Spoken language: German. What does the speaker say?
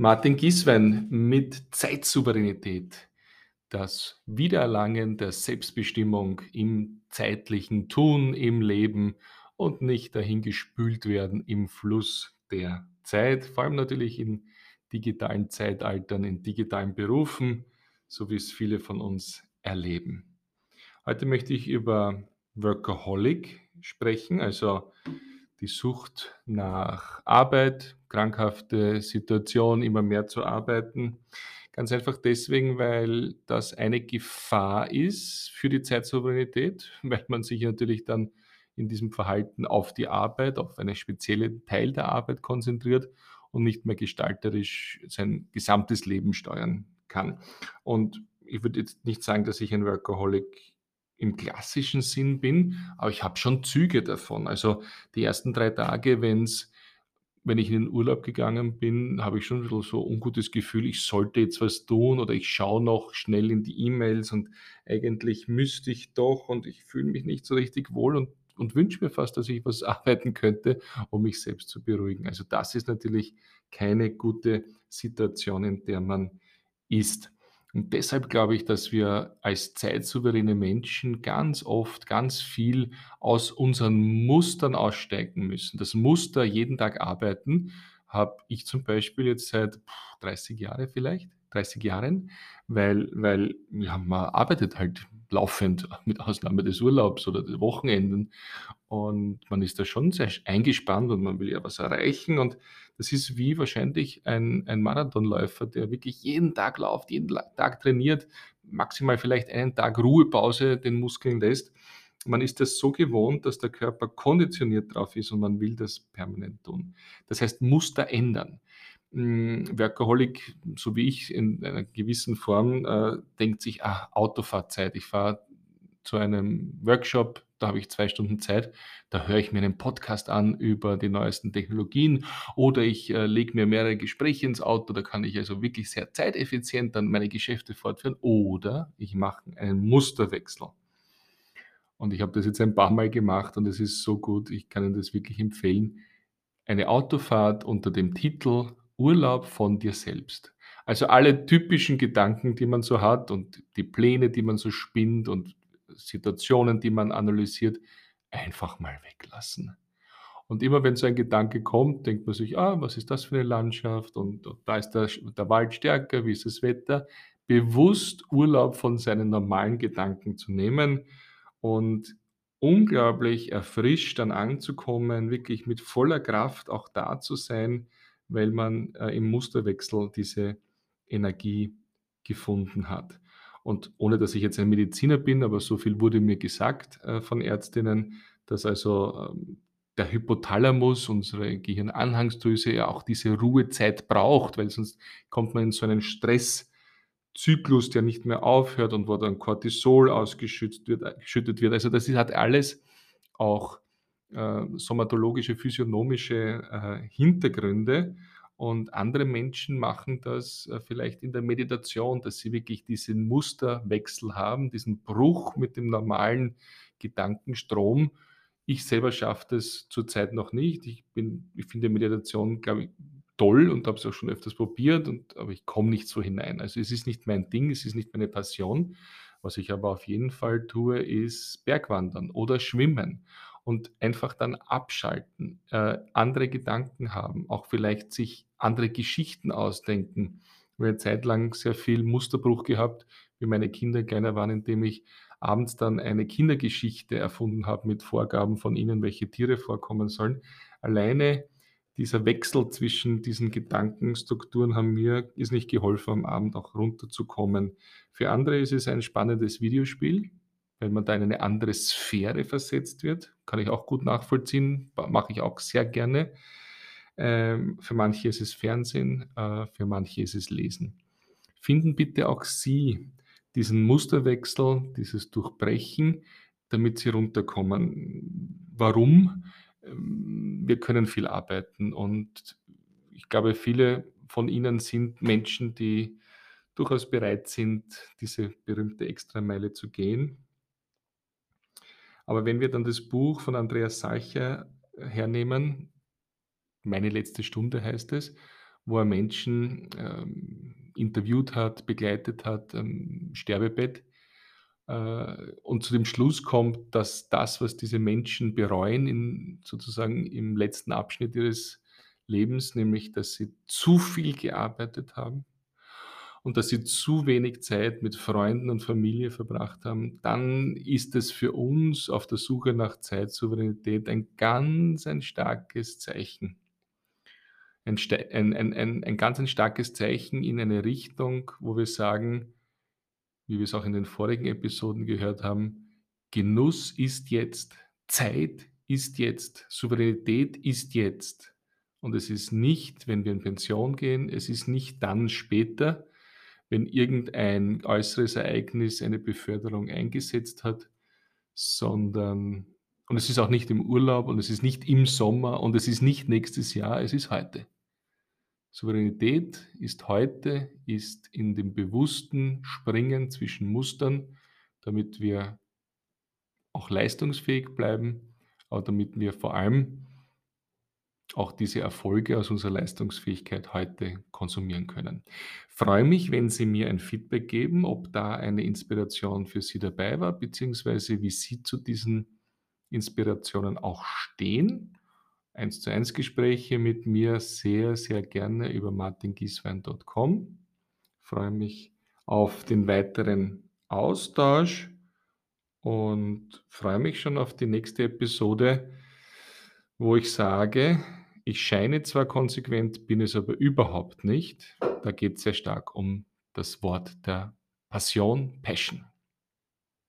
Martin Gieswein mit Zeitsouveränität. Das Wiedererlangen der Selbstbestimmung im zeitlichen Tun, im Leben und nicht dahingespült werden im Fluss der Zeit, vor allem natürlich in digitalen Zeitaltern, in digitalen Berufen, so wie es viele von uns erleben. Heute möchte ich über Workaholic sprechen, also die Sucht nach Arbeit, krankhafte Situation, immer mehr zu arbeiten. Ganz einfach deswegen, weil das eine Gefahr ist für die Zeitsouveränität, weil man sich natürlich dann in diesem Verhalten auf die Arbeit, auf einen speziellen Teil der Arbeit konzentriert und nicht mehr gestalterisch sein gesamtes Leben steuern kann. Und ich würde jetzt nicht sagen, dass ich ein Workaholic im klassischen Sinn bin, aber ich habe schon Züge davon. Also die ersten drei Tage, wenn's wenn ich in den Urlaub gegangen bin, habe ich schon 'n bisschen so ungutes Gefühl, ich sollte jetzt was tun oder ich schaue noch schnell in die E-Mails und eigentlich müsste ich doch und ich fühle mich nicht so richtig wohl und und wünsche mir fast, dass ich was arbeiten könnte, um mich selbst zu beruhigen. Also das ist natürlich keine gute Situation, in der man ist. Und deshalb glaube ich, dass wir als zeitsouveräne Menschen ganz oft ganz viel aus unseren Mustern aussteigen müssen. Das Muster jeden Tag arbeiten habe ich zum Beispiel jetzt seit 30 Jahre vielleicht 30 Jahren, weil weil ja, man arbeitet halt laufend mit Ausnahme des Urlaubs oder den Wochenenden und man ist da schon sehr eingespannt und man will ja was erreichen und das ist wie wahrscheinlich ein ein Marathonläufer, der wirklich jeden Tag läuft, jeden Tag trainiert, maximal vielleicht einen Tag Ruhepause den Muskeln lässt. Man ist das so gewohnt, dass der Körper konditioniert drauf ist und man will das permanent tun. Das heißt, Muster ändern. Hm, Workaholic, so wie ich in einer gewissen Form, äh, denkt sich: „Ah, Autofahrzeit. Ich fahre zu einem Workshop, da habe ich 2 Stunden Zeit. Da höre ich mir einen Podcast an über die neuesten Technologien oder ich, äh, lege mir mehrere Gespräche ins Auto, da kann ich also wirklich sehr zeiteffizient dann meine Geschäfte fortführen oder ich mache einen Musterwechsel. Und ich habe das jetzt ein paar Mal gemacht und es ist so gut, ich kann Ihnen das wirklich empfehlen. Eine Autofahrt unter dem Titel „Urlaub von dir selbst“. Also alle typischen Gedanken, die man so hat und die Pläne, die man so spinnt und Situationen, die man analysiert, einfach mal weglassen. Und immer wenn so ein Gedanke kommt, denkt man sich: „Ah, was ist das für 'ne Landschaft und da ist der der Wald stärker, wie ist das Wetter?“ Bewusst Urlaub von seinen normalen Gedanken zu nehmen und unglaublich erfrischt dann anzukommen, wirklich mit voller Kraft auch da zu sein, weil man, äh, im Musterwechsel diese Energie gefunden hat. Und ohne dass ich jetzt ein Mediziner bin, aber so viel wurde mir gesagt, äh, von Ärztinnen, dass also, ähm, der Hypothalamus, unsere Gehirnanhangsdrüse, ja auch diese Ruhezeit braucht, weil sonst kommt man in so einen Stresszyklus, der nicht mehr aufhört und wo dann Cortisol ausgeschützt wird äh, wird. Also, das hat alles auch, äh, somatologische, physiognomische, äh, Hintergründe und andere Menschen machen das, äh, vielleicht in der Meditation, dass sie wirklich diesen Musterwechsel haben, diesen Bruch mit dem normalen Gedankenstrom. Ich selber schaffe das zurzeit noch nicht. Ich bin ich finde Meditation, glaube ich, toll und habe es auch schon öfters probiert und aber ich komme nicht so hinein. Also, es ist nicht mein Ding, es ist nicht meine Passion. Was ich aber auf jeden Fall tue, ist Bergwandern oder Schwimmen und einfach dann abschalten, äh, andere Gedanken haben, auch vielleicht sich andere Geschichten ausdenken. Ich habe 'ne Zeit lang sehr viel Musterbruch gehabt, wie meine Kinder kleiner waren, indem ich abends dann eine Kindergeschichte erfunden habe mit Vorgaben von ihnen, welche Tiere vorkommen sollen. Alleine dieser Wechsel zwischen diesen Gedankenstrukturen haben mir irrsinnig geholfen, am Abend auch runterzukommen. Für andere ist es ein spannendes Videospiel, weil man da in eine andere Sphäre versetzt wird. Kann ich auch gut nachvollziehen, mache ich auch sehr gerne. Ähm, für manche ist es Fernsehen, äh, für manche ist es Lesen. Finden bitte auch Sie diesen Musterwechsel, dieses Durchbrechen, damit Sie runterkommen. Warum? Ähm, wir können viel arbeiten und ich glaube, viele von Ihnen sind Menschen, die durchaus bereit sind, diese berühmte Extrameile zu gehen. Aber wenn wir dann das Buch von Andreas Salcher hernehmen, „Meine letzte Stunde“ heißt es, wo er Menschen, ähm, interviewt hat, begleitet hat am Sterbebett, äh, und zu dem Schluss kommt, dass das, was diese Menschen bereuen in sozusagen im letzten Abschnitt ihres Lebens, nämlich dass sie zu viel gearbeitet haben und dass sie zu wenig Zeit mit Freunden und Familie verbracht haben, dann ist es für uns auf der Suche nach Zeitsouveränität ein ganz ein starkes Zeichen. Ein ein ein ein ganz ein starkes Zeichen in eine Richtung, wo wir sagen, wie wir's auch in den vorigen Episoden gehört haben: „Genuss ist jetzt, Zeit ist jetzt, Souveränität ist jetzt.“ Und es ist nicht, wenn wir in Pension gehen, es ist nicht dann später, wenn irgendein äußeres Ereignis eine Beförderung eingesetzt hat, sondern und es ist auch nicht im Urlaub und es ist nicht im Sommer und es ist nicht nächstes Jahr, es ist heute. Souveränität ist heute, ist in dem bewussten Springen zwischen Mustern, damit wir auch leistungsfähig bleiben, aber damit wir vor allem auch diese Erfolge aus unserer Leistungsfähigkeit heute konsumieren können. Freue mich, wenn Sie mir ein Feedback geben, ob da eine Inspiration für Sie dabei war, beziehungsweise wie Sie zu diesen Inspirationen auch stehen. Eins-zu-eins-Gespräche mit mir sehr, sehr gerne über martingieswein.com. Freue mich auf den weiteren Austausch und freue mich schon auf die nächste Episode, wo ich sage: „Ich scheine zwar konsequent, bin es aber überhaupt nicht.“ Da geht's sehr stark um das Wort der Passion, Passion.